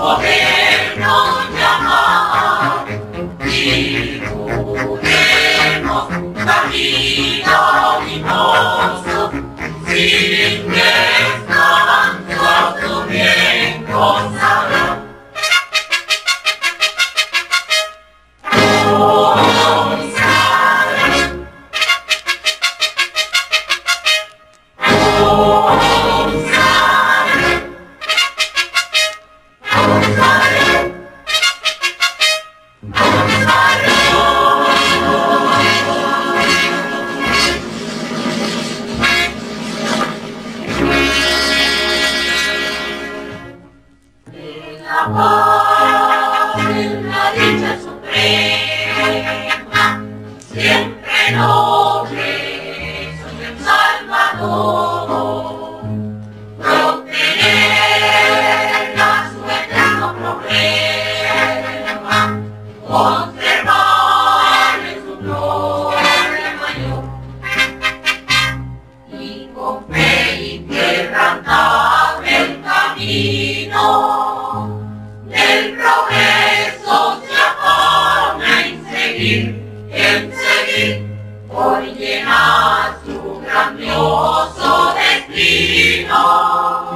suyos, progreso se afana en seguir, en seguir, por llenar su grandioso destino.